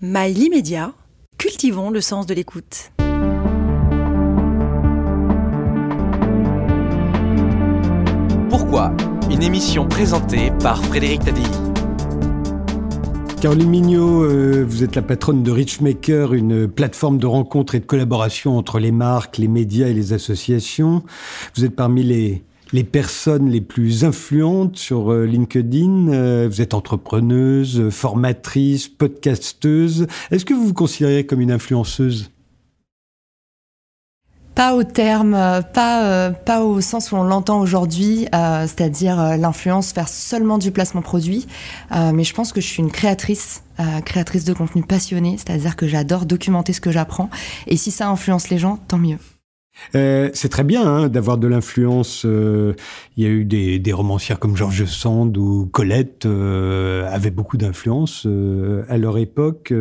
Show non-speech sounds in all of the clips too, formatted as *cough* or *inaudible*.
Mail immédiat, cultivons le sens de l'écoute. Pourquoi Une émission présentée par Frédéric Tadei. Caroline Mignot, euh, vous êtes la patronne de Richmaker, une plateforme de rencontres et de collaboration entre les marques, les médias et les associations. Vous êtes parmi les les personnes les plus influentes sur euh, LinkedIn. Euh, vous êtes entrepreneuse, formatrice, podcasteuse. Est-ce que vous vous considérez comme une influenceuse? Pas au terme, euh, pas, au sens où on l'entend aujourd'hui, c'est-à-dire l'influence faire seulement du placement produit, mais je pense que je suis une créatrice, créatrice de contenu passionnée, c'est-à-dire que j'adore documenter ce que j'apprends, et si ça influence les gens, tant mieux. Euh, c'est très bien hein, d'avoir de l'influence. Euh, il y a eu des, des, romancières comme Georges Sand ou Colette euh, avaient beaucoup d'influence euh, à leur époque.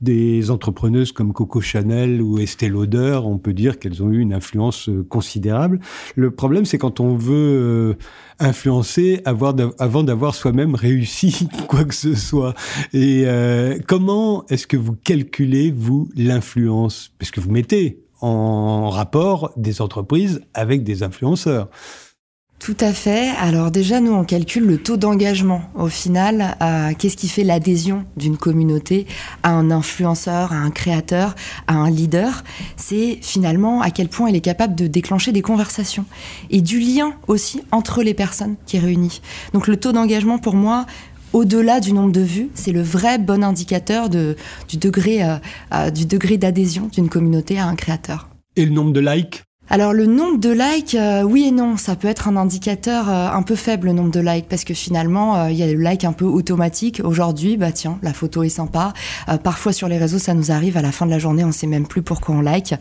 Des entrepreneuses comme Coco Chanel ou Estée Lauder, on peut dire qu'elles ont eu une influence considérable. Le problème, c'est quand on veut influencer avoir avant d'avoir soi-même réussi *laughs* quoi que ce soit. Et comment est-ce que vous calculez vous l'influence? Parce que vous mettez en rapport des entreprises avec des influenceurs. Tout à fait. Alors déjà, nous, on calcule le taux d'engagement. Au final, qu'est-ce qui fait l'adhésion d'une communauté à un influenceur, à un créateur, à un leader C'est finalement à quel point il est capable de déclencher des conversations et du lien aussi entre les personnes qui réunit. Donc le taux d'engagement, pour moi, au-delà du nombre de vues, c'est le vrai bon indicateur euh, euh, du degré d'adhésion d'une communauté à un créateur. Et le nombre de likes? Alors le nombre de likes, euh, oui et non, ça peut être un indicateur euh, un peu faible le nombre de likes parce que finalement euh, il y a le like un peu automatique. Aujourd'hui, bah tiens, la photo est sympa. parfois sur les réseaux, ça nous arrive à la fin de la journée, on sait même plus pourquoi on like.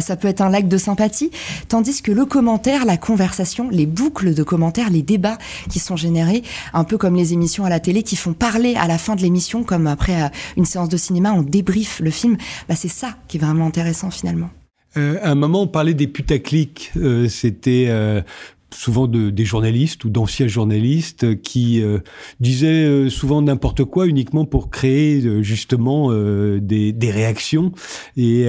ça peut être un like de sympathie, tandis que le commentaire, la conversation, les boucles de commentaires, les débats qui sont générés, un peu comme les émissions à la télé qui font parler à la fin de l'émission, comme après une séance de cinéma, on débriefe le film. Bah c'est ça qui est vraiment intéressant finalement. Euh, à un moment, on parlait des putaclics. Euh, C'était euh, souvent de, des journalistes ou d'anciens journalistes qui euh, disaient euh, souvent n'importe quoi uniquement pour créer justement des, des, réactions. Et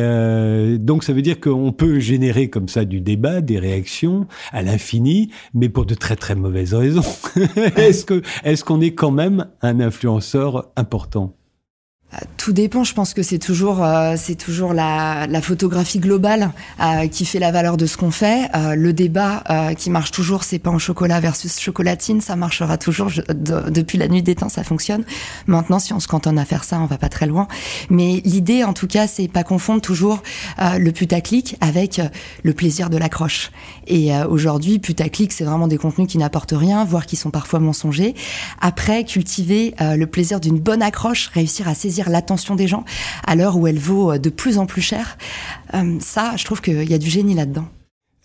donc, ça veut dire qu'on peut générer comme ça du débat, des réactions à l'infini, mais pour de très très mauvaises raisons. *laughs* est-ce que est-ce qu'on est quand même un influenceur important? Tout dépend. Je pense que c'est toujours, euh, c'est toujours la, la, photographie globale euh, qui fait la valeur de ce qu'on fait. Euh, le débat qui marche toujours, c'est pain au chocolat versus chocolatine, ça marchera toujours. depuis la nuit des temps, ça fonctionne. Maintenant, si on se cantonne à faire ça, on va pas très loin. Mais l'idée, en tout cas, c'est pas confondre toujours le putaclic avec le plaisir de l'accroche. Et aujourd'hui, putaclic, c'est vraiment des contenus qui n'apportent rien, voire qui sont parfois mensongers. Après, cultiver le plaisir d'une bonne accroche, réussir à saisir l'attention des gens à l'heure où elle vaut euh, de plus en plus cher. Euh, ça, je trouve qu'il y a du génie là-dedans.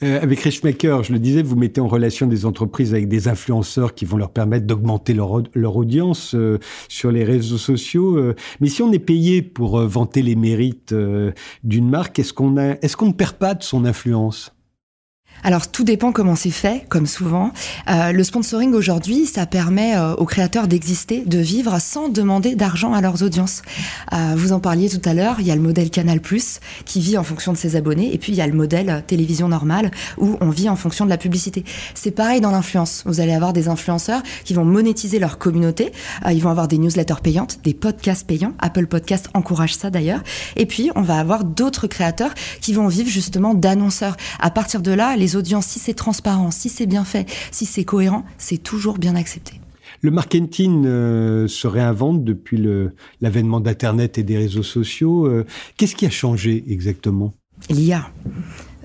Euh, avec Richmaker, je le disais, vous mettez en relation des entreprises avec des influenceurs qui vont leur permettre d'augmenter leur, leur, audience sur les réseaux sociaux. mais si on est payé pour vanter les mérites d'une marque, est-ce qu'on est-ce qu'on ne perd pas de son influence? Alors tout dépend comment c'est fait, comme souvent. Euh, le sponsoring aujourd'hui, ça permet euh, aux créateurs d'exister, de vivre sans demander d'argent à leurs audiences. Euh, vous en parliez tout à l'heure, il y a le modèle Canal ⁇ qui vit en fonction de ses abonnés, et puis il y a le modèle télévision normale, où on vit en fonction de la publicité. C'est pareil dans l'influence. Vous allez avoir des influenceurs qui vont monétiser leur communauté, ils vont avoir des newsletters payantes, des podcasts payants, Apple Podcast encourage ça d'ailleurs, et puis on va avoir d'autres créateurs qui vont vivre justement d'annonceurs. À partir de là, les les audiences, si c'est transparent, si c'est bien fait, si c'est cohérent, c'est toujours bien accepté. Le marketing euh, se réinvente depuis l'avènement d'Internet et des réseaux sociaux. Euh, qu'est-ce qui a changé exactement? L'IA.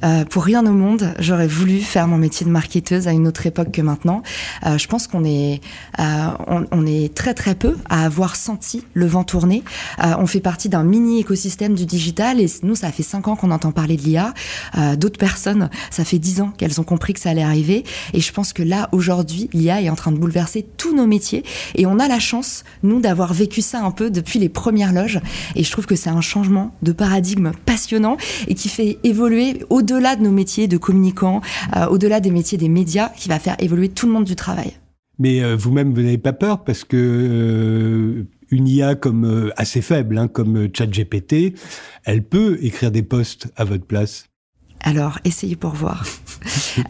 Euh, pour rien au monde, j'aurais voulu faire mon métier de marketeuse à une autre époque que maintenant. Euh, je pense qu'on est, euh, on, on, est très très peu à avoir senti le vent tourner. Euh, on fait partie d'un mini écosystème du digital et nous, ça fait cinq ans qu'on entend parler de l'IA. Euh, d'autres personnes, ça fait dix ans qu'elles ont compris que ça allait arriver. Et je pense que là, aujourd'hui, l'IA est en train de bouleverser tous nos métiers et on a la chance, nous, d'avoir vécu ça un peu depuis les premières loges. Et je trouve que c'est un changement de paradigme passionnant et qui fait évoluer au au-delà de nos métiers de communicants, euh, au-delà des métiers des médias, qui va faire évoluer tout le monde du travail. Mais euh, vous-même, vous n'avez pas peur parce que euh, une IA comme assez faible, hein, comme ChatGPT, elle peut écrire des posts à votre place? Alors, essayez pour voir.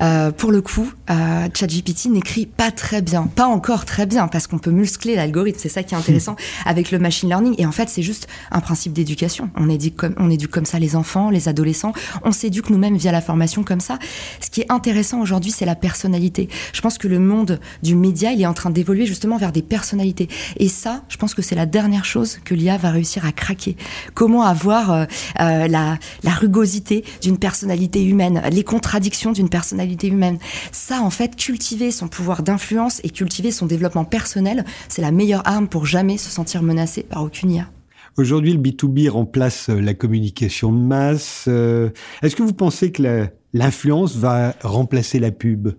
Euh, pour le coup, euh, ChatGPT n'écrit pas très bien, pas encore très bien, parce qu'on peut muscler l'algorithme. C'est ça qui est intéressant avec le machine learning. Et en fait, c'est juste un principe d'éducation. On éduque comme on éduque comme ça les enfants, les adolescents. On s'éduque nous-mêmes via la formation comme ça. Ce qui est intéressant aujourd'hui, c'est la personnalité. Je pense que le monde du média, il est en train d'évoluer justement vers des personnalités. Et ça, je pense que c'est la dernière chose que l'IA va réussir à craquer. Comment avoir euh, euh, la, la rugosité d'une personnalité humaine, les contradictions d'une personnalité humaine. Ça, en fait, cultiver son pouvoir d'influence et cultiver son développement personnel, c'est la meilleure arme pour jamais se sentir menacé par aucune IA. Aujourd'hui, le B2B remplace euh, la communication de masse. Euh, est-ce que vous pensez que l'influence va remplacer la pub?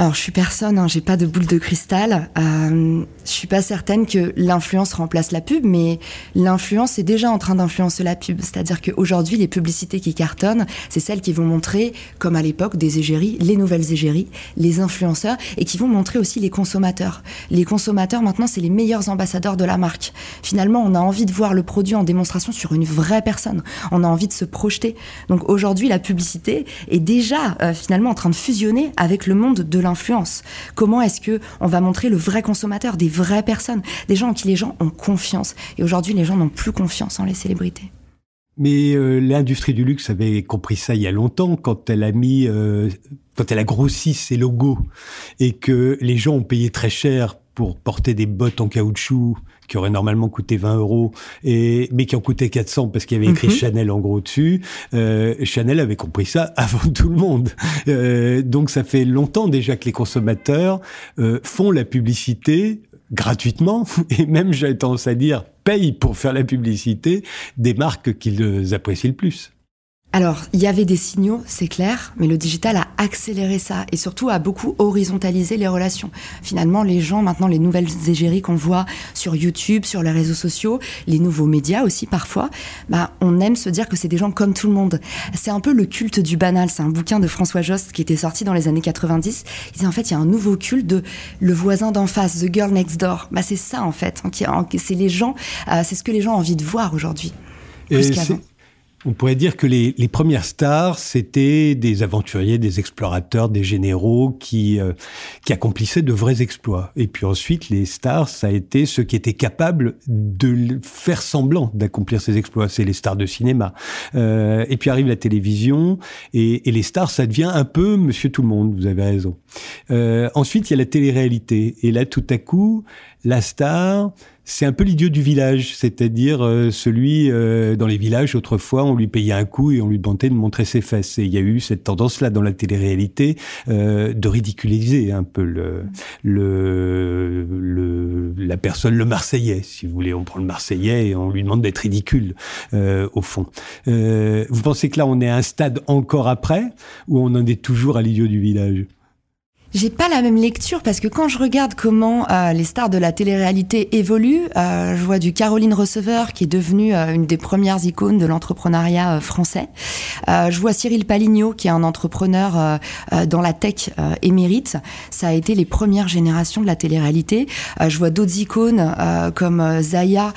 Alors je suis personne, hein, j'ai pas de boule de cristal. Euh, je suis pas certaine que l'influence remplace la pub, mais l'influence est déjà en train d'influencer la pub. C'est-à-dire qu'aujourd'hui, les publicités qui cartonnent, c'est celles qui vont montrer, comme à l'époque, des égéries, les nouvelles égéries, les influenceurs, et qui vont montrer aussi les consommateurs. Les consommateurs, maintenant, c'est les meilleurs ambassadeurs de la marque. Finalement, on a envie de voir le produit en démonstration sur une vraie personne. On a envie de se projeter. Donc aujourd'hui, la publicité est déjà euh, finalement en train de fusionner avec le monde de l'influence Comment est-ce que on va montrer le vrai consommateur, des vraies personnes, des gens en qui les gens ont confiance. Et aujourd'hui, les gens n'ont plus confiance en les célébrités. Mais euh, l'industrie du luxe avait compris ça il y a longtemps quand elle a mis, euh, quand elle a grossi ses logos. Et que les gens ont payé très cher pour porter des bottes en caoutchouc qui auraient normalement coûté 20 euros, et, mais qui ont coûté 400 parce qu'il y avait écrit mhm. Chanel en gros dessus. Euh, Chanel avait compris ça *laughs* avant tout le monde. Euh, donc ça fait longtemps déjà que les consommateurs euh, font la publicité gratuitement, *laughs* et même j'ai tendance à dire payent pour faire la publicité des marques qu'ils apprécient le plus. Alors, il y avait des signaux, c'est clair, mais le digital a accéléré ça et surtout a beaucoup horizontalisé les relations. Finalement, les gens, maintenant, les nouvelles égéries qu'on voit sur YouTube, sur les réseaux sociaux, les nouveaux médias aussi parfois, bah, on aime se dire que c'est des gens comme tout le monde. C'est un peu le culte du banal. C'est un bouquin de François Jost qui était sorti dans les années 90. Il disait en fait, il y a un nouveau culte de le voisin d'en face, the girl next door. Bah, c'est ça en fait. C'est les gens, euh, c'est ce que les gens ont envie de voir aujourd'hui. On pourrait dire que les, premières stars, c'était des aventuriers, des explorateurs, des généraux qui, euh, qui accomplissaient de vrais exploits. Et puis ensuite, les stars, ça a été ceux qui étaient capables de faire semblant d'accomplir ces exploits. C'est les stars de cinéma. Euh, et puis arrive la télévision, et, et, les stars, ça devient un peu Monsieur Tout le Monde, vous avez raison. Euh, ensuite, il y a la télé-réalité. Et là, tout à coup, la star, c'est un peu l'idiot du village, c'est-à-dire euh, celui euh, dans les villages autrefois on lui payait un coup et on lui demandait de montrer ses fesses. Et il y a eu cette tendance-là dans la télé-réalité euh, de ridiculiser un peu le, le, le, la personne, le Marseillais, si vous voulez. On prend le Marseillais et on lui demande d'être ridicule au fond. vous pensez que là on est à un stade encore après ou on en est toujours à l'idiot du village? J'ai pas la même lecture parce que quand je regarde comment euh, les stars de la télé-réalité évoluent, euh, je vois du Caroline Receveur qui est devenue euh, une des premières icônes de l'entrepreneuriat français. je vois Cyril Paligno qui est un entrepreneur dans la tech émérite. Ça a été les premières générations de la télé-réalité. je vois d'autres icônes comme Zaya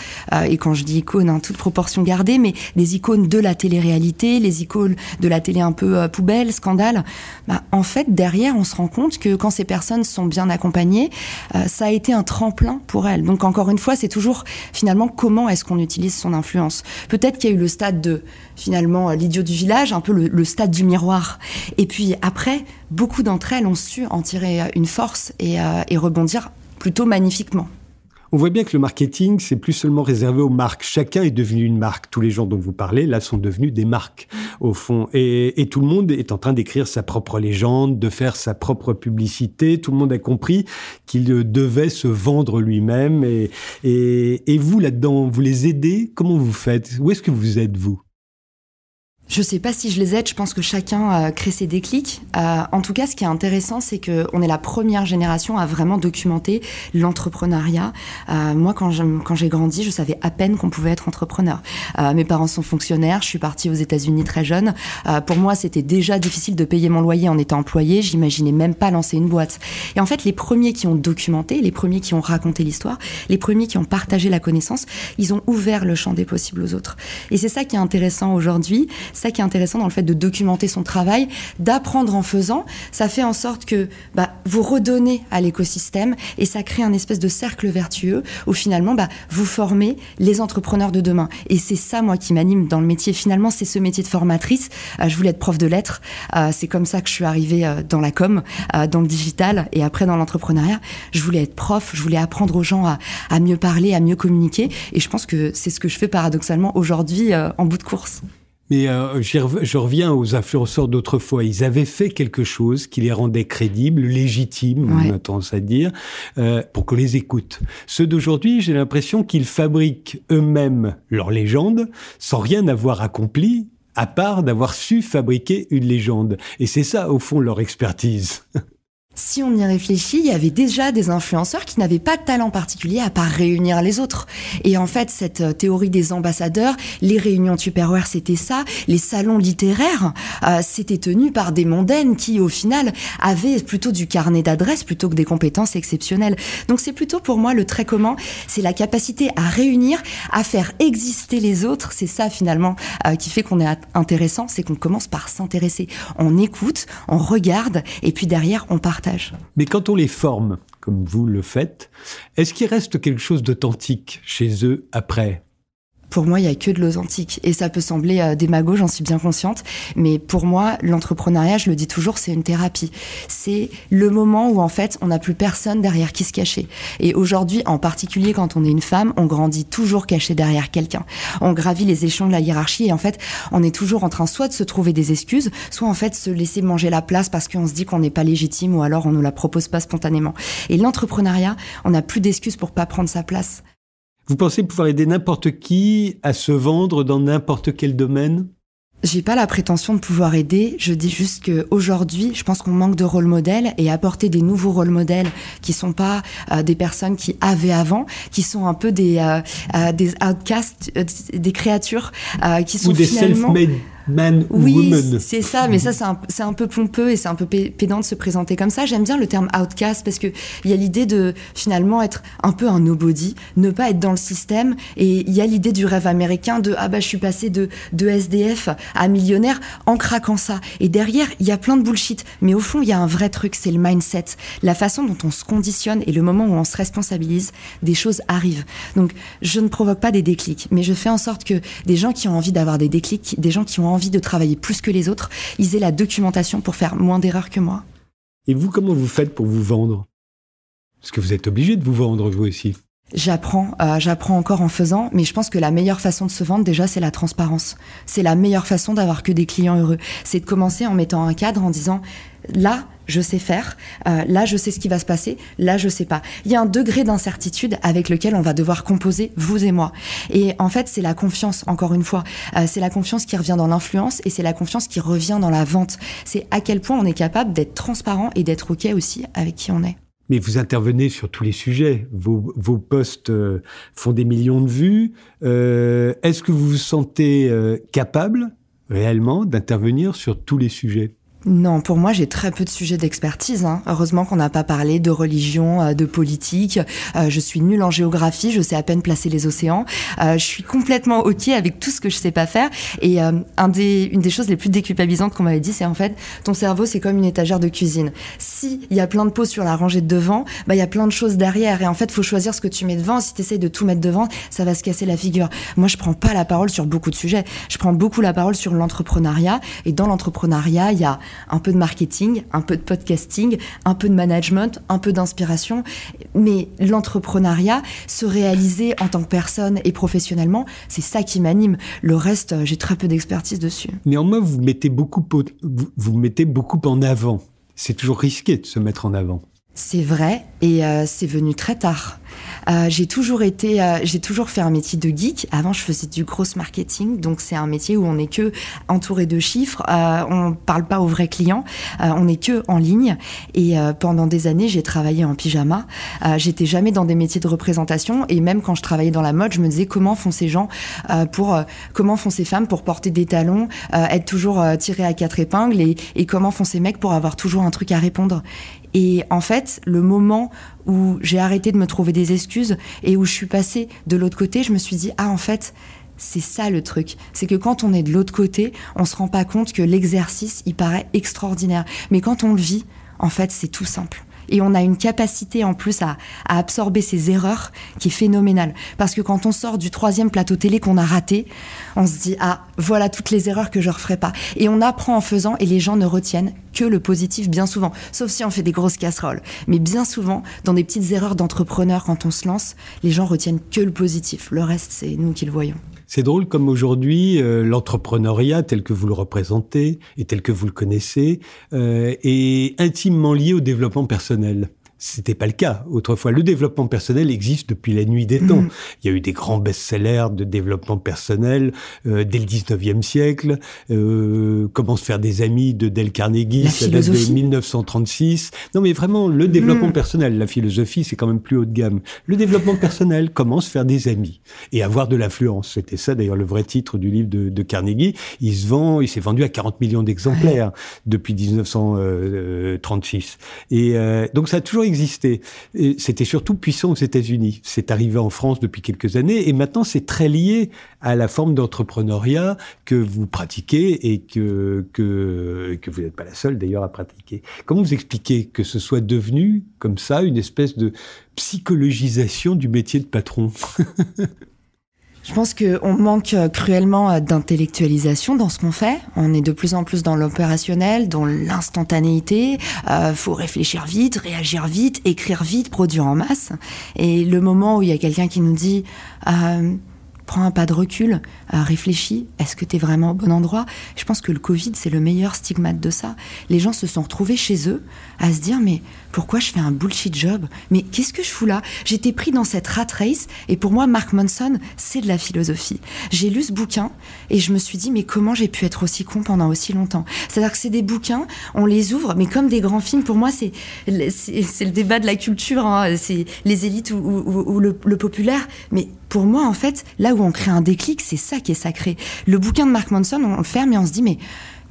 et quand je dis icône, en hein, toute proportion gardée, mais des icônes de la télé-réalité, les icônes de la télé un peu poubelle, scandale. Bah, en fait, derrière, on se rend compte que quand ces personnes sont bien accompagnées, euh, ça a été un tremplin pour elles. Donc encore une fois, c'est toujours finalement comment est-ce qu'on utilise son influence? Peut-être qu'il y a eu le stade de finalement l'idiot du village, un peu le, stade du miroir. Et puis après, beaucoup d'entre elles ont su en tirer une force et euh, rebondir plutôt magnifiquement. On voit bien que le marketing, c'est plus seulement réservé aux marques. Chacun est devenu une marque. Tous les gens dont vous parlez, là, sont devenus des marques, au fond. Et, tout le monde est en train d'écrire sa propre légende, de faire sa propre publicité. Tout le monde a compris qu'il devait se vendre lui-même. Et, et vous, là-dedans, vous les aidez? Comment vous faites? Où est-ce que vous êtes, vous? Je sais pas si je les aide, je pense que chacun euh, crée ses déclics. Euh, en tout cas, ce qui est intéressant, c'est qu'on est la première génération à vraiment documenter l'entrepreneuriat. Euh, moi, quand j'ai grandi, je savais à peine qu'on pouvait être entrepreneur. mes parents sont fonctionnaires, je suis partie aux États-Unis très jeune. pour moi, c'était déjà difficile de payer mon loyer en étant employé, j'imaginais même pas lancer une boîte. Et en fait, les premiers qui ont documenté, les premiers qui ont raconté l'histoire, les premiers qui ont partagé la connaissance, ils ont ouvert le champ des possibles aux autres. Et c'est ça qui est intéressant aujourd'hui ça qui est intéressant dans le fait de documenter son travail, d'apprendre en faisant. Ça fait en sorte que bah, vous redonnez à l'écosystème et ça crée un espèce de cercle vertueux où finalement bah, vous formez les entrepreneurs de demain. Et c'est ça, moi, qui m'anime dans le métier. Finalement, c'est ce métier de formatrice. Euh, je voulais être prof de lettres. Euh, c'est comme ça que je suis arrivée euh, dans la com, dans le digital et après dans l'entrepreneuriat. Je voulais être prof. Je voulais apprendre aux gens à mieux parler, à mieux communiquer. Et je pense que c'est ce que je fais paradoxalement aujourd'hui en bout de course. Mais euh, je reviens aux influenceurs d'autrefois. Ils avaient fait quelque chose qui les rendait crédibles, légitimes, on a tendance à dire, euh, pour qu'on les écoute. Ceux d'aujourd'hui, j'ai l'impression qu'ils fabriquent eux-mêmes leur légende sans rien avoir accompli, à part d'avoir su fabriquer une légende. Et c'est ça, au fond, leur expertise. *laughs* Si on y réfléchit, il y avait déjà des influenceurs qui n'avaient pas de talent particulier à part réunir les autres. Et en fait, cette euh, théorie des ambassadeurs, les réunions Tupperware, c'était ça. Les salons littéraires, euh, c'était tenu par des mondaines qui, au final, avaient plutôt du carnet d'adresses plutôt que des compétences exceptionnelles. Donc c'est plutôt pour moi le très commun, c'est la capacité à réunir, à faire exister les autres. C'est ça finalement euh, qui fait qu'on est intéressant, c'est qu'on commence par s'intéresser. On écoute, on regarde, et puis derrière, on part mais quand on les forme, comme vous le faites, est-ce qu'il reste quelque chose d'authentique chez eux après? Pour moi, il y a que de l'authentique. Et ça peut sembler euh, démago, j'en suis bien consciente. Mais pour moi, l'entrepreneuriat, je le dis toujours, c'est une thérapie. C'est le moment où, en fait, on n'a plus personne derrière qui se cacher. Et aujourd'hui, en particulier quand on est une femme, on grandit toujours caché derrière quelqu'un. On gravit les échelons de la hiérarchie et en fait, on est toujours en train soit de se trouver des excuses, soit en fait se laisser manger la place parce qu'on se dit qu'on n'est pas légitime ou alors on nous la propose pas spontanément. Et l'entrepreneuriat, on n'a plus d'excuses pour pas prendre sa place. Vous pensez pouvoir aider n'importe qui à se vendre dans n'importe quel domaine? J'ai pas la prétention de pouvoir aider. Je dis juste que aujourd'hui, je pense qu'on manque de rôle modèle et apporter des nouveaux rôles modèles qui sont pas euh, des personnes qui avaient avant, qui sont un peu des euh, euh, des outcasts, des créatures qui sont ou des self-made man oui, c'est ça, mais ça, c'est un, un, peu pompeux et c'est un peu pédant de se présenter comme ça. J'aime bien le terme outcast parce qu'il y a l'idée de finalement être un peu un nobody, ne pas être dans le système. Et il y a l'idée du rêve américain de ah bah je suis passé de, de SDF à millionnaire en craquant ça. Et derrière, il y a plein de bullshit. Mais au fond, il y a un vrai truc, c'est le mindset. La façon dont on se conditionne et le moment où on se responsabilise, des choses arrivent. Donc je ne provoque pas des déclics, mais je fais en sorte que des gens qui ont envie d'avoir des déclics, des gens qui ont envie de travailler plus que les autres, ils aient la documentation pour faire moins d'erreurs que moi. Et vous, comment vous faites pour vous vendre? Parce que vous êtes obligé de vous vendre, vous aussi. J'apprends, euh, j'apprends encore en faisant, mais je pense que la meilleure façon de se vendre déjà, c'est la transparence. C'est la meilleure façon d'avoir que des clients heureux. C'est de commencer en mettant un cadre en disant là, je sais faire, euh, là je sais ce qui va se passer, là je sais pas. Il y a un degré d'incertitude avec lequel on va devoir composer vous et moi. Et en fait, c'est la confiance, encore une fois. Euh, c'est la confiance qui revient dans l'influence et c'est la confiance qui revient dans la vente. C'est à quel point on est capable d'être transparent et d'être OK aussi avec qui on est. Mais vous intervenez sur tous les sujets. Vos, vos posts euh, font des millions de vues. Est-ce que vous vous sentez capable réellement d'intervenir sur tous les sujets? Non, pour moi, j'ai très peu de sujets d'expertise. Hein. Heureusement qu'on n'a pas parlé de religion, euh, de politique. Euh, je suis nulle en géographie, je sais à peine placer les océans. Euh, je suis complètement ok avec tout ce que je sais pas faire. Et un des, une des choses les plus déculpabilisantes qu'on m'avait dit, c'est en fait, ton cerveau, c'est comme une étagère de cuisine. Si il y a plein de pots sur la rangée de devant, bah il y a plein de choses derrière. Et en fait, faut choisir ce que tu mets devant. Si tu essayes de tout mettre devant, ça va se casser la figure. Moi, je prends pas la parole sur beaucoup de sujets. Je prends beaucoup la parole sur l'entrepreneuriat. Et dans l'entrepreneuriat, il y a un peu de marketing, un peu de podcasting, un peu de management, un peu d'inspiration. Mais l'entrepreneuriat, se réaliser en tant que personne et professionnellement, c'est ça qui m'anime. Le reste, j'ai très peu d'expertise dessus. Néanmoins, vous mettez beaucoup, vous, mettez beaucoup en avant. C'est toujours risqué de se mettre en avant. C'est vrai, et euh, c'est venu très tard. Euh, j'ai toujours été, euh, j'ai toujours fait un métier de geek. Avant, je faisais du gros marketing, donc c'est un métier où on n'est que entouré de chiffres. Euh, on parle pas aux vrais clients, euh, on n'est que en ligne. Et euh, pendant des années, j'ai travaillé en pyjama. J'étais jamais dans des métiers de représentation. Et même quand je travaillais dans la mode, je me disais comment font ces gens pour, comment font ces femmes pour porter des talons, être toujours tirées à quatre épingles, et, et comment font ces mecs pour avoir toujours un truc à répondre? Et en fait, le moment où j'ai arrêté de me trouver des excuses et où je suis passée de l'autre côté, je me suis dit, ah en fait, c'est ça le truc. C'est que quand on est de l'autre côté, on se rend pas compte que l'exercice, il paraît extraordinaire. Mais quand on le vit, en fait, c'est tout simple. Et on a une capacité en plus à, absorber ces erreurs qui est phénoménale. Parce que quand on sort du troisième plateau télé qu'on a raté, on se dit ah voilà toutes les erreurs que je referai pas. Et on apprend en faisant et les gens ne retiennent que le positif bien souvent. Sauf si on fait des grosses casseroles. Mais bien souvent, dans des petites erreurs d'entrepreneur quand on se lance, les gens retiennent que le positif. Le reste, c'est nous qui le voyons. C'est drôle comme aujourd'hui, euh, l'entrepreneuriat tel que vous le représentez et tel que vous le connaissez euh, est intimement lié au développement personnel. C'était pas le cas autrefois. Le développement personnel existe depuis la nuit des temps. Mmh. Il y a eu des grands best-sellers de développement personnel euh, dès le 19e siècle. Euh, Comment se faire des amis de Dale Carnegie, ça date de 1936. Non mais vraiment, le développement mmh. personnel, la philosophie, c'est quand même plus haut de gamme. Le développement personnel, comment se faire des amis et avoir de l'influence. C'était ça d'ailleurs le vrai titre du livre de, de Carnegie. Il se vend, il s'est vendu à 40 millions d'exemplaires depuis 1936. Et euh, donc ça a toujours existé. C'était surtout puissant aux États-Unis. C'est arrivé en France depuis quelques années et maintenant c'est très lié à la forme d'entrepreneuriat que vous pratiquez et que, que, que vous n'êtes pas la seule d'ailleurs à pratiquer. Comment vous expliquez que ce soit devenu comme ça une espèce de psychologisation du métier de patron? *laughs* Je pense qu'on manque cruellement d'intellectualisation dans ce qu'on fait. On est de plus en plus dans l'opérationnel, dans l'instantanéité. Euh, faut réfléchir vite, réagir vite, écrire vite, produire en masse. Et le moment où il y a quelqu'un qui nous dit euh, prends un pas de recul, euh, réfléchis, est-ce que tu es vraiment au bon endroit? Je pense que le Covid, c'est le meilleur stigmate de ça. Les gens se sont retrouvés chez eux à se dire, mais pourquoi je fais un bullshit job? Mais qu'est-ce que je fous là? J'étais pris dans cette rat race, et pour moi, Mark Manson, c'est de la philosophie. J'ai lu ce bouquin, et je me suis dit, mais comment j'ai pu être aussi con pendant aussi longtemps? C'est-à-dire que c'est des bouquins, on les ouvre, mais comme des grands films, pour moi, c'est le débat de la culture, hein, c'est les élites ou, le populaire, mais pour moi, en fait, là où on crée un déclic, c'est ça qui est sacré. Le bouquin de Mark Manson, on le ferme et on se dit, mais,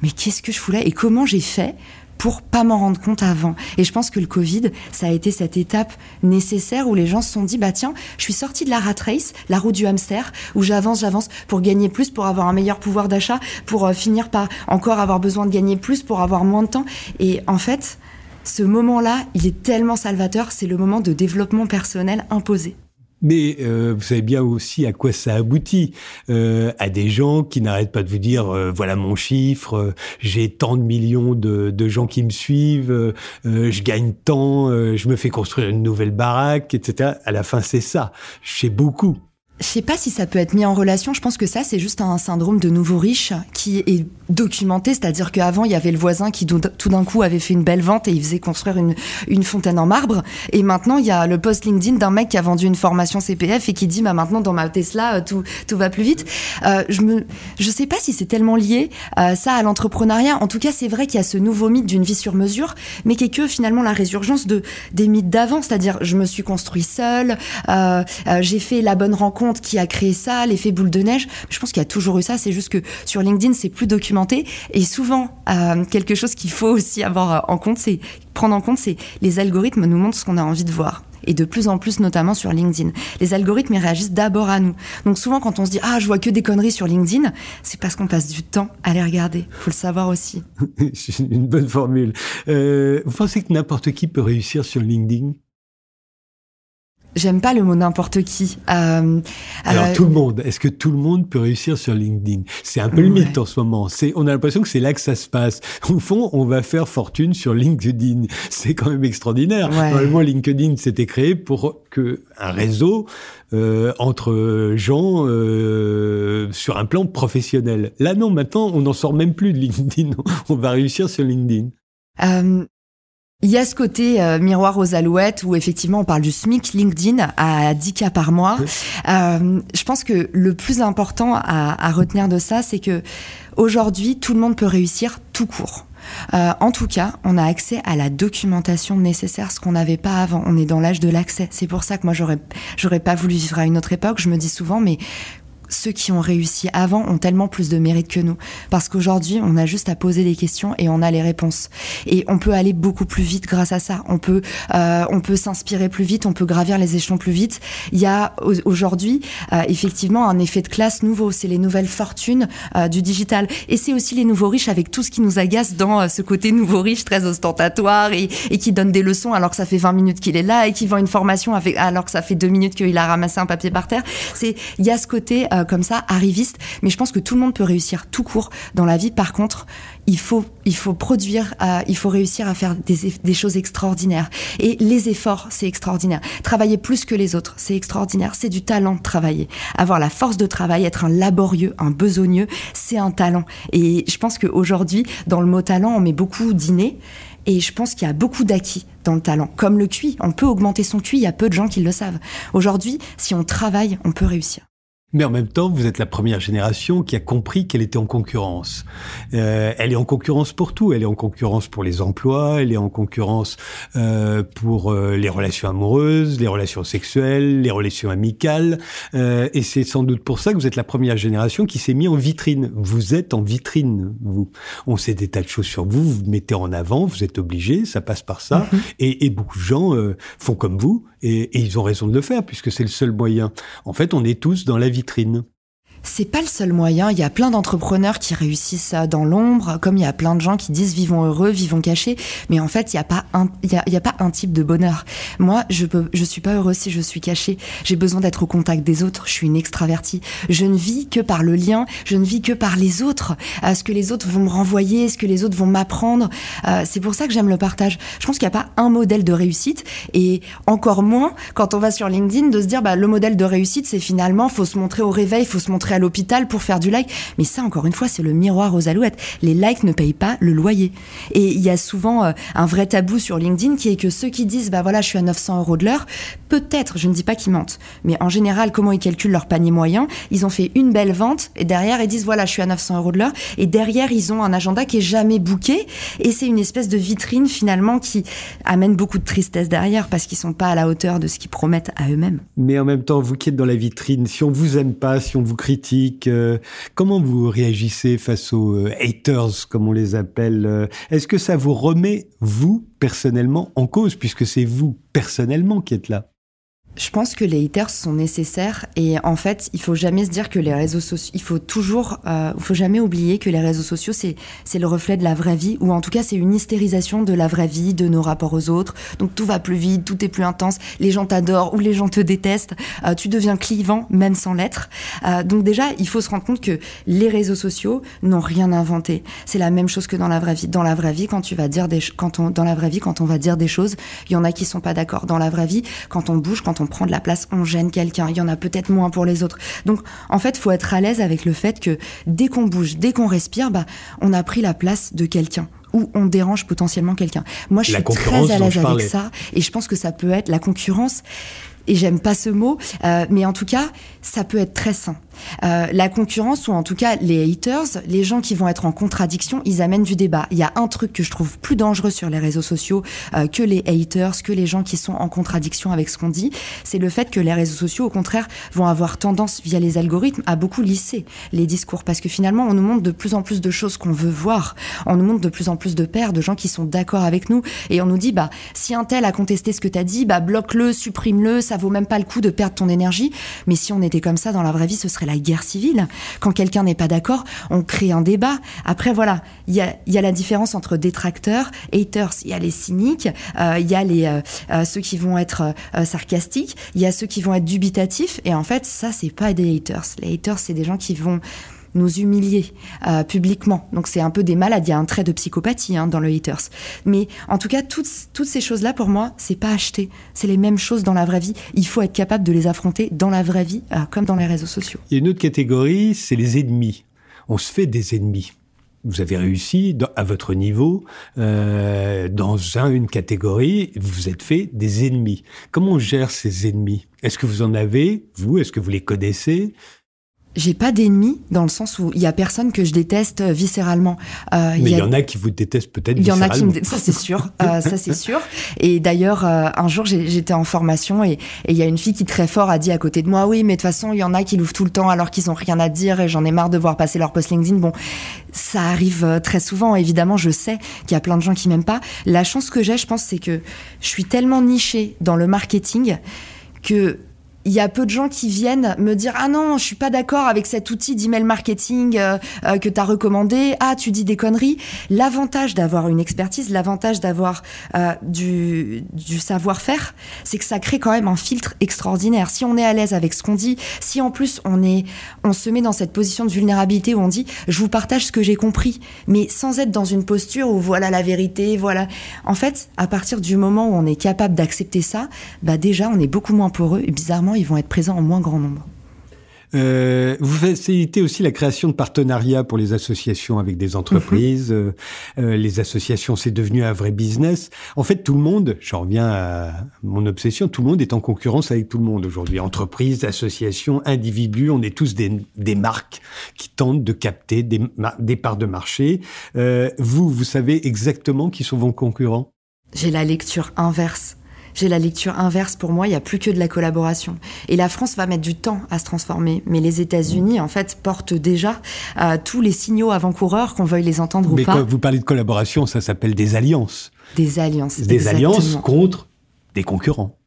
mais qu'est-ce que je fous là? Et comment j'ai fait pour pas m'en rendre compte avant. Et je pense que le Covid, ça a été cette étape nécessaire où les gens se sont dit, bah tiens, je suis sortie de la rat race, la roue du hamster, où j'avance, j'avance pour gagner plus, pour avoir un meilleur pouvoir d'achat, pour euh, finir par encore avoir besoin de gagner plus, pour avoir moins de temps. Et en fait, ce moment-là, il est tellement salvateur, c'est le moment de développement personnel imposé. Mais euh, vous savez bien aussi à quoi ça aboutit. Euh, à des gens qui n'arrêtent pas de vous dire euh, voilà mon chiffre, euh, j'ai tant de millions de, de, gens qui me suivent, euh, je gagne tant, je me fais construire une nouvelle baraque, etc. À la fin, c'est ça. Chez beaucoup. Je sais pas si ça peut être mis en relation. Je pense que ça, c'est juste un syndrome de nouveau riche qui est documenté. C'est-à-dire qu'avant, il y avait le voisin qui tout d'un coup avait fait une belle vente et il faisait construire une, fontaine en marbre. Et maintenant, il y a le post LinkedIn d'un mec qui a vendu une formation CPF et qui dit, bah maintenant, dans ma Tesla, tout, tout va plus vite. Euh, je me, je sais pas si c'est tellement lié euh, ça à l'entrepreneuriat. En tout cas, c'est vrai qu'il y a ce nouveau mythe d'une vie sur mesure, mais qui est que finalement la résurgence de des mythes d'avant. C'est-à-dire, je me suis construit seul, euh, j'ai fait la bonne rencontre qui a créé ça, l'effet boule de neige. Je pense qu'il y a toujours eu ça. C'est juste que sur LinkedIn, c'est plus documenté. Et souvent, euh, quelque chose qu'il faut aussi avoir en compte, c'est prendre en compte, c'est les algorithmes nous montrent ce qu'on a envie de voir et de plus en plus notamment sur LinkedIn. Les algorithmes ils réagissent d'abord à nous. Donc souvent quand on se dit ah je vois que des conneries sur LinkedIn, c'est parce qu'on passe du temps à les regarder. Faut le savoir aussi. *laughs* une bonne formule. Euh, vous pensez que n'importe qui peut réussir sur LinkedIn? J'aime pas le mot n'importe qui. Euh, Alors euh, tout le monde. Est-ce que tout le monde peut réussir sur LinkedIn? C'est un peu le mythe en ce moment. C'est, on a l'impression que c'est là que ça se passe. *laughs* Au fond, on va faire fortune sur LinkedIn. *laughs* C'est quand même extraordinaire. Ouais. Normalement, LinkedIn s'était créé pour que un réseau euh, entre gens sur un plan professionnel. Là, non. Maintenant, on n'en sort même plus de LinkedIn. *laughs* on va réussir sur LinkedIn. Il y a ce côté euh, miroir aux alouettes où effectivement on parle du SMIC LinkedIn à 10 cas par mois. Euh, je pense que le plus important à, à retenir de ça, c'est que aujourd'hui tout le monde peut réussir tout court. Euh, en tout cas, on a accès à la documentation nécessaire, ce qu'on n'avait pas avant. On est dans l'âge de l'accès. C'est pour ça que moi, j'aurais, j'aurais pas voulu vivre à une autre époque. Je me dis souvent, mais ceux qui ont réussi avant ont tellement plus de mérite que nous. Parce qu'aujourd'hui, on a juste à poser des questions et on a les réponses. Et on peut aller beaucoup plus vite grâce à ça. On peut, euh, peut s'inspirer plus vite, on peut gravir les échelons plus vite. Il y a aujourd'hui euh, effectivement un effet de classe nouveau. C'est les nouvelles fortunes euh, du digital. Et c'est aussi les nouveaux riches avec tout ce qui nous agace dans ce côté nouveau riche très ostentatoire et, qui donne des leçons alors que ça fait 20 minutes qu'il est là et qui vend une formation alors que ça fait deux minutes qu'il a ramassé un papier par terre. Il y a ce côté euh, comme ça, arriviste. Mais je pense que tout le monde peut réussir tout court dans la vie. Par contre, il faut, il faut produire, euh, il faut réussir à faire des, des, choses extraordinaires. Et les efforts, c'est extraordinaire. Travailler plus que les autres, c'est extraordinaire. C'est du talent de travailler. Avoir la force de travail, être un laborieux, un besogneux, c'est un talent. Et je pense qu'aujourd'hui, dans le mot talent, on met beaucoup d'inné. Et je pense qu'il y a beaucoup d'acquis dans le talent. Comme le QI, on peut augmenter son QI, il y a peu de gens qui le savent. Aujourd'hui, si on travaille, on peut réussir. Mais en même temps, vous êtes la première génération qui a compris qu'elle était en concurrence. Euh, elle est en concurrence pour tout. Elle est en concurrence pour les emplois, elle est en concurrence euh, pour euh, les relations amoureuses, les relations sexuelles, les relations amicales. Et c'est sans doute pour ça que vous êtes la première génération qui s'est mis en vitrine. Vous êtes en vitrine, vous. On sait des tas de choses sur vous, vous vous mettez en avant, vous êtes obligé, ça passe par ça. -hmm. et, et, beaucoup de gens font comme vous, et, et ils ont raison de le faire, puisque c'est le seul moyen. En fait, on est tous dans la vitrine vitrine c'est pas le seul moyen. Il y a plein d'entrepreneurs qui réussissent dans l'ombre, comme il y a plein de gens qui disent vivons heureux, vivons cachés. Mais en fait, il y a pas un, il y a, pas un type de bonheur. Moi, je peux, je suis pas heureux si je suis caché. J'ai besoin d'être au contact des autres. Je suis une extravertie. Je ne vis que par le lien. Je ne vis que par les autres. Euh, ce que les autres vont me renvoyer, ce que les autres vont m'apprendre. Euh, c'est pour ça que j'aime le partage. Je pense qu'il n'y a pas un modèle de réussite et encore moins quand on va sur LinkedIn de se dire bah le modèle de réussite c'est finalement faut se montrer au réveil, faut se montrer à l'hôpital pour faire du like. Mais ça, encore une fois, c'est le miroir aux alouettes. Les likes ne payent pas le loyer. Et il y a souvent euh, un vrai tabou sur LinkedIn qui est que ceux qui disent, bah voilà, je suis à 900 euros de l'heure, peut-être, je ne dis pas qu'ils mentent, mais en général, comment ils calculent leur panier moyen Ils ont fait une belle vente et derrière, ils disent, voilà, je suis à 900 euros de l'heure. Et derrière, ils ont un agenda qui est jamais booké. Et c'est une espèce de vitrine finalement qui amène beaucoup de tristesse derrière parce qu'ils sont pas à la hauteur de ce qu'ils promettent à eux-mêmes. Mais en même temps, vous qui êtes dans la vitrine, si on vous aime pas, si on vous critique, euh, comment vous réagissez face aux euh, haters, comme on les appelle euh, Est-ce que ça vous remet, vous, personnellement, en cause, puisque c'est vous, personnellement, qui êtes là? Je pense que les haters sont nécessaires et en fait, il faut jamais se dire que les réseaux sociaux, il faut toujours, euh, faut jamais oublier que les réseaux sociaux c'est c'est le reflet de la vraie vie ou en tout cas c'est une hystérisation de la vraie vie, de nos rapports aux autres. Donc tout va plus vite, tout est plus intense, les gens t'adorent ou les gens te détestent, euh, tu deviens clivant même sans l'être. Euh, donc déjà, il faut se rendre compte que les réseaux sociaux n'ont rien inventé. C'est la même chose que dans la vraie vie. Dans la vraie vie, quand tu vas dire des, quand on, dans la vraie vie, quand on va dire des choses, il y en a qui sont pas d'accord. Dans la vraie vie, quand on bouge, quand on on prend de la place, on gêne quelqu'un. Il y en a peut-être moins pour les autres. Donc, en fait, faut être à l'aise avec le fait que dès qu'on bouge, dès qu'on respire, bah, on a pris la place de quelqu'un ou on dérange potentiellement quelqu'un. Moi, je la suis très à l'aise avec ça et je pense que ça peut être la concurrence. Et j'aime pas ce mot, euh, mais en tout cas, ça peut être très sain. Euh, la concurrence, ou en tout cas les haters, les gens qui vont être en contradiction, ils amènent du débat. Il y a un truc que je trouve plus dangereux sur les réseaux sociaux euh, que les haters, que les gens qui sont en contradiction avec ce qu'on dit, c'est le fait que les réseaux sociaux, au contraire, vont avoir tendance, via les algorithmes, à beaucoup lisser les discours. Parce que finalement, on nous montre de plus en plus de choses qu'on veut voir. On nous montre de plus en plus de pairs, de gens qui sont d'accord avec nous. Et on nous dit, bah, si un tel a contesté ce que tu as dit, bah, bloque-le, supprime-le, ça vaut même pas le coup de perdre ton énergie. Mais si on était comme ça dans la vraie vie, ce serait la guerre civile. Quand quelqu'un n'est pas d'accord, on crée un débat. Après, voilà, il y a, la différence entre détracteurs, haters. Il y a les cyniques, euh, il y a les, euh, euh, ceux qui vont être sarcastiques, il y a ceux qui vont être dubitatifs. Et en fait, ça, c'est pas des haters. Les haters, c'est des gens qui vont nous humilier euh, publiquement. Donc c'est un peu des malades. Il y a un trait de psychopathie hein, dans le haters. Mais en tout cas, toutes, toutes ces choses-là, pour moi, c'est pas acheté. C'est les mêmes choses dans la vraie vie. Il faut être capable de les affronter dans la vraie vie, euh, comme dans les réseaux sociaux. Il y a une autre catégorie, c'est les ennemis. On se fait des ennemis. vous avez réussi à votre niveau euh, dans une catégorie, vous êtes fait des ennemis. Comment on gère ces ennemis? Est-ce que vous en avez, vous? Est-ce que vous les connaissez? J'ai pas d'ennemis dans le sens où il y a personne que je déteste euh, viscéralement. Euh, Mais il y, en a qui vous détestent peut-être viscéralement. Il y en a qui me ça c'est sûr, euh, ça c'est *laughs* sûr. Et d'ailleurs euh, un jour j'étais en formation et il y a une fille qui très fort a dit à côté de moi oui mais de toute façon il y en a qui l'ouvrent tout le temps alors qu'ils ont rien à dire et j'en ai marre de voir passer leur post LinkedIn. Bon ça arrive euh, très souvent évidemment je sais qu'il y a plein de gens qui m'aiment pas. La chance que j'ai je pense c'est que je suis tellement nichée dans le marketing que il y a peu de gens qui viennent me dire ah non je suis pas d'accord avec cet outil d'email marketing euh, euh, que tu as recommandé. Ah tu dis des conneries. L'avantage d'avoir une expertise l'avantage d'avoir euh, du, du savoir-faire c'est que ça crée quand même un filtre extraordinaire. Si on est à l'aise avec ce qu'on dit si en plus on est on se met dans cette position de vulnérabilité où on dit je vous partage ce que j'ai compris mais sans être dans une posture où voilà la vérité voilà. En fait à partir du moment où on est capable d'accepter ça bah déjà on est beaucoup moins poreux. Et bizarrement ils vont être présents en moins grand nombre. Euh, vous facilitez aussi la création de partenariats pour les associations avec des entreprises. Mhm. Euh, euh, les associations, c'est devenu un vrai business. En fait, tout le monde, j'en reviens à mon obsession, tout le monde est en concurrence avec tout le monde aujourd'hui. Entreprises, associations, individus, on est tous des, des marques qui tentent de capter des, des parts de marché. Euh, vous, vous savez exactement qui sont vos concurrents? J'ai la lecture inverse j'ai la lecture inverse. Pour moi, il n'y a plus que de la collaboration. Et la France va mettre du temps à se transformer. Mais les États-Unis, en fait, portent déjà euh, tous les signaux avant-coureurs, qu'on veuille les entendre ou pas. Mais quand vous parlez de collaboration, ça s'appelle des alliances. Des alliances. Des alliances contre des concurrents.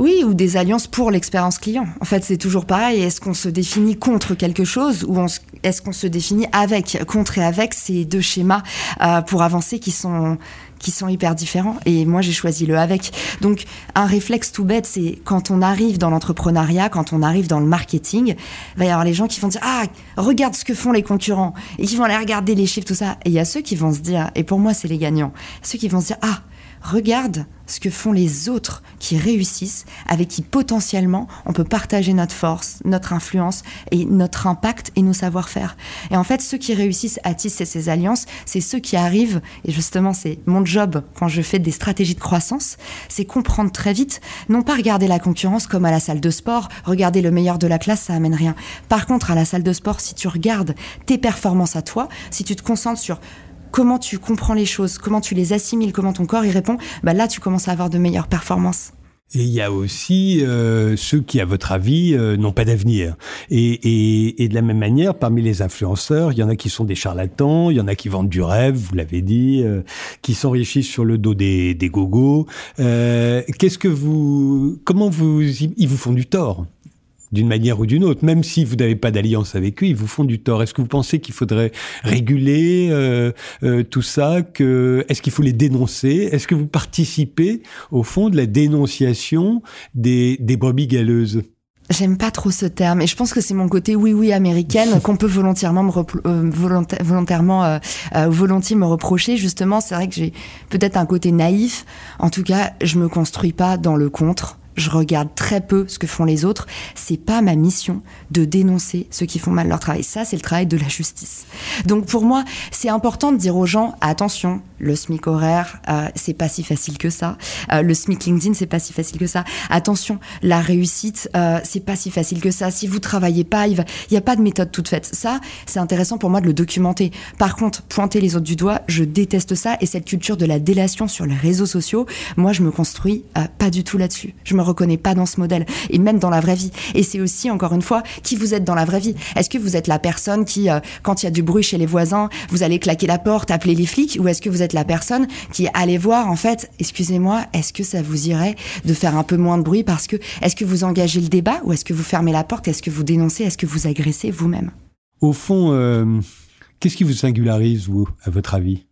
Oui, ou des alliances pour l'expérience client. En fait, c'est toujours pareil. Est-ce qu'on se définit contre quelque chose ou est-ce qu'on se définit avec Contre et avec, c'est deux schémas euh, pour avancer qui sont qui sont hyper différents. Et moi, j'ai choisi le avec. Donc, un réflexe tout bête, c'est quand on arrive dans l'entrepreneuriat, quand on arrive dans le marketing, il va y avoir les gens qui vont dire Ah, regarde ce que font les concurrents. Et qui vont aller regarder les chiffres, tout ça. Et il y a ceux qui vont se dire, et pour moi, c'est les gagnants, ceux qui vont se dire Ah, regarde ce que font les autres qui réussissent, avec qui potentiellement on peut partager notre force, notre influence et notre impact et nos savoir-faire. Et en fait, ceux qui réussissent à tisser ces alliances, c'est ceux qui arrivent, et justement c'est mon job quand je fais des stratégies de croissance, c'est comprendre très vite, non pas regarder la concurrence comme à la salle de sport, regarder le meilleur de la classe, ça amène rien. Par contre, à la salle de sport, si tu regardes tes performances à toi, si tu te concentres sur comment tu comprends les choses, comment tu les assimiles, comment ton corps y répond, bah là tu commences à avoir de meilleures performances. Et il y a aussi euh, ceux qui, à votre avis, euh, n'ont pas d'avenir. Et, de la même manière, parmi les influenceurs, il y en a qui sont des charlatans, il y en a qui vendent du rêve, vous l'avez dit, euh, qui s'enrichissent sur le dos des, des gogos. Qu'est-ce que vous, comment vous, ils vous font du tort? D'une manière ou d'une autre. Même si vous n'avez pas d'alliance avec eux, ils vous font du tort. Est-ce que vous pensez qu'il faudrait réguler euh, euh, tout ça que Est-ce qu'il faut les dénoncer? Est-ce que vous participez au fond de la dénonciation des, des brebis galeuses? J'aime pas trop ce terme et je pense que c'est mon côté oui oui américaine *laughs* qu'on peut volontairement me euh, volontairement volontiers me reprocher. Justement c'est vrai que j'ai peut-être un côté naïf. En tout cas je me construis pas dans le contre je regarde très peu ce que font les autres. C'est pas ma mission de dénoncer ceux qui font mal leur travail. Ça, c'est le travail de la justice. Donc pour moi, c'est important de dire aux gens attention, le SMIC horaire, euh, c'est pas si facile que ça. Euh, le SMIC LinkedIn, c'est pas si facile que ça. Attention, la réussite, euh, c'est pas si facile que ça. Si vous travaillez pas, il n'y a pas de méthode toute faite. Ça, c'est intéressant pour moi de le documenter. Par contre, pointer les autres du doigt, je déteste ça et cette culture de la délation sur les réseaux sociaux, moi, je me construis euh, pas du tout là-dessus. Je me reconnais pas dans ce modèle et même dans la vraie vie. Et c'est aussi, encore une fois, qui vous êtes dans la vraie vie. Est-ce que vous êtes la personne qui, euh, quand il y a du bruit chez les voisins, vous allez claquer la porte, appeler les flics ou est-ce que vous la personne qui allait voir, en fait, excusez-moi, est-ce que ça vous irait de faire un peu moins de bruit parce que, est-ce que vous engagez le débat ou est-ce que vous fermez la porte, est-ce que vous dénoncez, est-ce que vous agressez vous-même? Au fond, euh, qu'est-ce qui vous singularise, vous, à votre avis?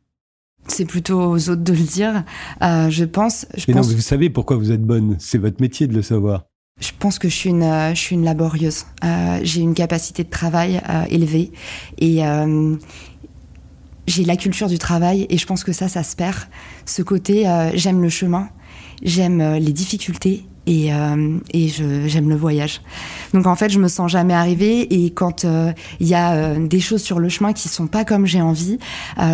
C'est plutôt aux autres de le dire. Euh, je pense. Je mais pense... non, vous savez pourquoi vous êtes bonne. C'est votre métier de le savoir. Je pense que je suis une, euh, je suis une laborieuse. Euh, j'ai une capacité de travail euh, élevée et, euh, j'ai la culture du travail et je pense que ça, ça se perd. Ce côté, euh, j'aime le chemin, j'aime euh, les difficultés et, euh, et j'aime le voyage. Donc en fait, je me sens jamais arrivée et quand euh, il y a des choses sur le chemin qui sont pas comme j'ai envie,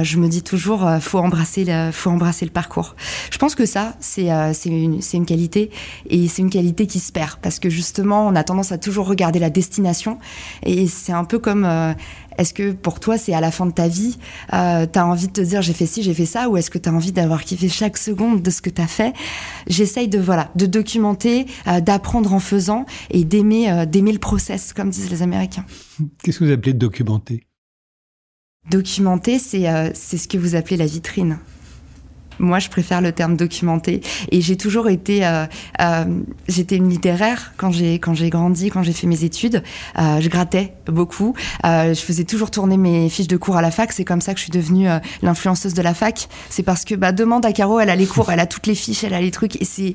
je me dis toujours faut embrasser faut embrasser le parcours. Je pense que ça c'est c'est une c'est une qualité et c'est une qualité qui se perd parce que justement on a tendance à toujours regarder la destination et c'est un peu comme est-ce que pour toi, c'est à la fin de ta vie, euh, tu as envie de te dire j'ai fait ci, j'ai fait ça, ou est-ce que tu as envie d'avoir kiffé chaque seconde de ce que tu as fait? J'essaye de voilà, de documenter, euh, d'apprendre en faisant et d'aimer euh, d'aimer le process, comme disent les Américains. *laughs* Qu'est-ce que vous appelez documenter? Documenter, c'est euh, c'est ce que vous appelez la vitrine. Moi, je préfère le terme documenté. Et j'ai toujours été, euh, euh, j'étais une littéraire quand j'ai quand j'ai grandi, quand j'ai fait mes études. Euh, je grattais beaucoup. Je faisais toujours tourner mes fiches de cours à la fac. C'est comme ça que je suis devenue l'influenceuse de la fac. C'est parce que bah demande à Caro, elle a les cours, elle a toutes les fiches, elle a les trucs. Et c'est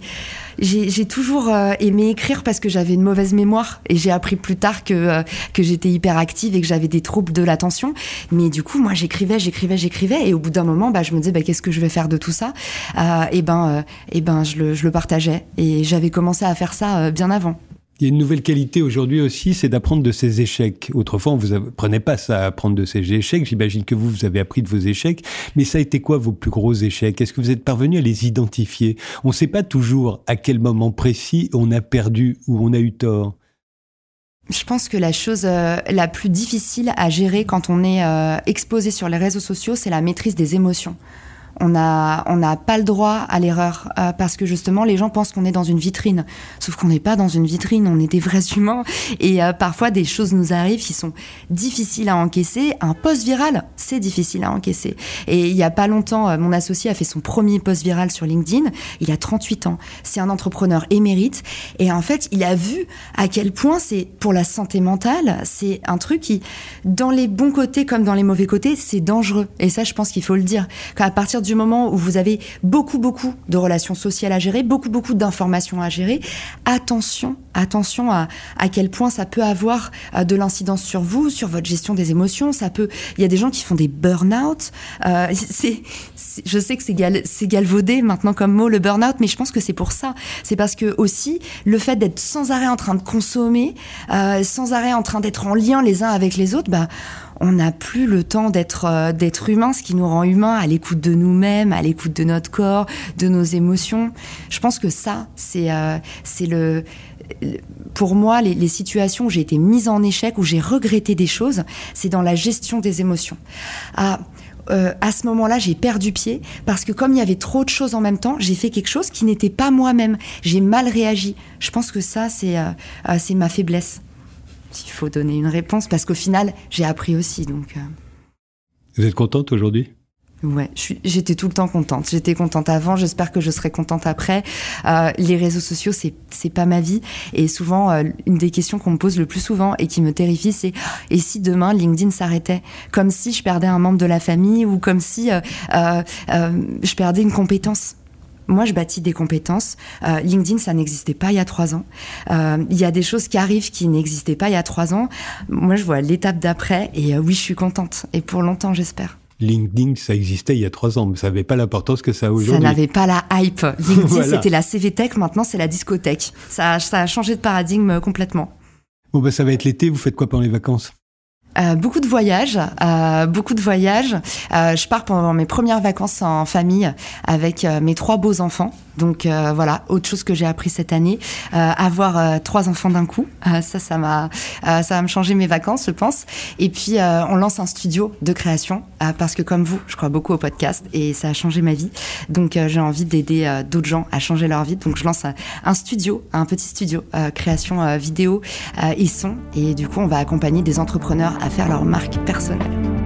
j'ai toujours aimé écrire parce que j'avais une mauvaise mémoire et j'ai appris plus tard que, que j'étais hyper active et que j'avais des troubles de l'attention. Mais du coup, moi, j'écrivais, j'écrivais, j'écrivais et au bout d'un moment, bah, je me disais, bah, qu'est-ce que je vais faire de tout ça euh, Et ben, euh, et ben, je le, je le partageais et j'avais commencé à faire ça bien avant. Il y a une nouvelle qualité aujourd'hui aussi, c'est d'apprendre de ses échecs. Autrefois, on vous apprenait pas ça, apprendre de ses échecs. J'imagine que vous, vous avez appris de vos échecs. Mais ça a été quoi vos plus gros échecs? Est-ce que vous êtes parvenu à les identifier? On ne sait pas toujours à quel moment précis on a perdu ou on a eu tort. Je pense que la chose euh, la plus difficile à gérer quand on est euh, exposé sur les réseaux sociaux, c'est la maîtrise des émotions on n'a on pas le droit à l'erreur euh, parce que justement les gens pensent qu'on est dans une vitrine. Sauf qu'on n'est pas dans une vitrine on est des vrais humains. Et euh, parfois des choses nous arrivent qui sont difficiles à encaisser. Un post viral c'est difficile à encaisser. Et il y a pas longtemps euh, mon associé a fait son premier post viral sur LinkedIn il a 38 ans. C'est un entrepreneur émérite. Et en fait il a vu à quel point c'est pour la santé mentale c'est un truc qui dans les bons côtés comme dans les mauvais côtés c'est dangereux. Et ça je pense qu'il faut le dire. Partir du moment où vous avez beaucoup, beaucoup de relations sociales à gérer, beaucoup, beaucoup d'informations à gérer, attention, attention à, à quel point ça peut avoir euh, de l'incidence sur vous, sur votre gestion des émotions. Ça peut, il y a des gens qui font des burn-out. Euh, *laughs* je sais que c'est, gal, galvaudé maintenant comme mot le burn-out, mais je pense que c'est pour ça. C'est parce que aussi le fait d'être sans arrêt en train de consommer, euh, sans arrêt en train d'être en lien les uns avec les autres, bah on n'a plus le temps d'être euh, d'être humain, ce qui nous rend humains, à l'écoute de nous-mêmes, à l'écoute de notre corps, de nos émotions. Je pense que ça, c'est euh, le pour moi, les, situations où j'ai été mise en échec, où j'ai regretté des choses, c'est dans la gestion des émotions. Ah, euh, à ce moment-là, j'ai perdu pied parce que comme il y avait trop de choses en même temps, j'ai fait quelque chose qui n'était pas moi-même. J'ai mal réagi. Je pense que ça, c'est ma faiblesse s'il faut donner une réponse, parce qu'au final, j'ai appris aussi. Donc, euh... Vous êtes contente aujourd'hui? Ouais, j'étais tout le temps contente. J'étais contente avant, j'espère que je serai contente après. Euh, les réseaux sociaux, c'est pas ma vie. Et souvent, euh, une des questions qu'on me pose le plus souvent et qui me terrifie, c'est et si demain LinkedIn s'arrêtait, comme si je perdais un membre de la famille ou comme si euh je perdais une compétence moi, je bâtis des compétences. Euh, LinkedIn, ça n'existait pas il y a trois ans. Euh, il y a des choses qui arrivent qui n'existaient pas il y a trois ans. Moi, je vois l'étape d'après et euh, oui, je suis contente. Et pour longtemps, j'espère. LinkedIn, ça existait il y a trois ans, mais ça n'avait pas l'importance que ça a aujourd'hui. Ça n'avait pas la hype. *laughs* LinkedIn, voilà. c'était la CVTech, maintenant c'est la discothèque. Ça, ça a changé de paradigme complètement. Bon, ben, ça va être l'été, vous faites quoi pendant les vacances? Euh, beaucoup de voyages, euh, beaucoup de voyages. Euh, je pars pendant mes premières vacances en famille avec euh, mes trois beaux enfants. Donc euh, voilà, autre chose que j'ai appris cette année, avoir trois enfants d'un coup, ça, ça m'a, ça va me changer mes vacances, je pense. Et puis on lance un studio de création parce que comme vous, je crois beaucoup au podcast et ça a changé ma vie. Donc j'ai envie d'aider d'autres gens à changer leur vie. Donc je lance un, studio, un petit studio création vidéo et son. Et du coup, on va accompagner des entrepreneurs à faire leur marque personnelle.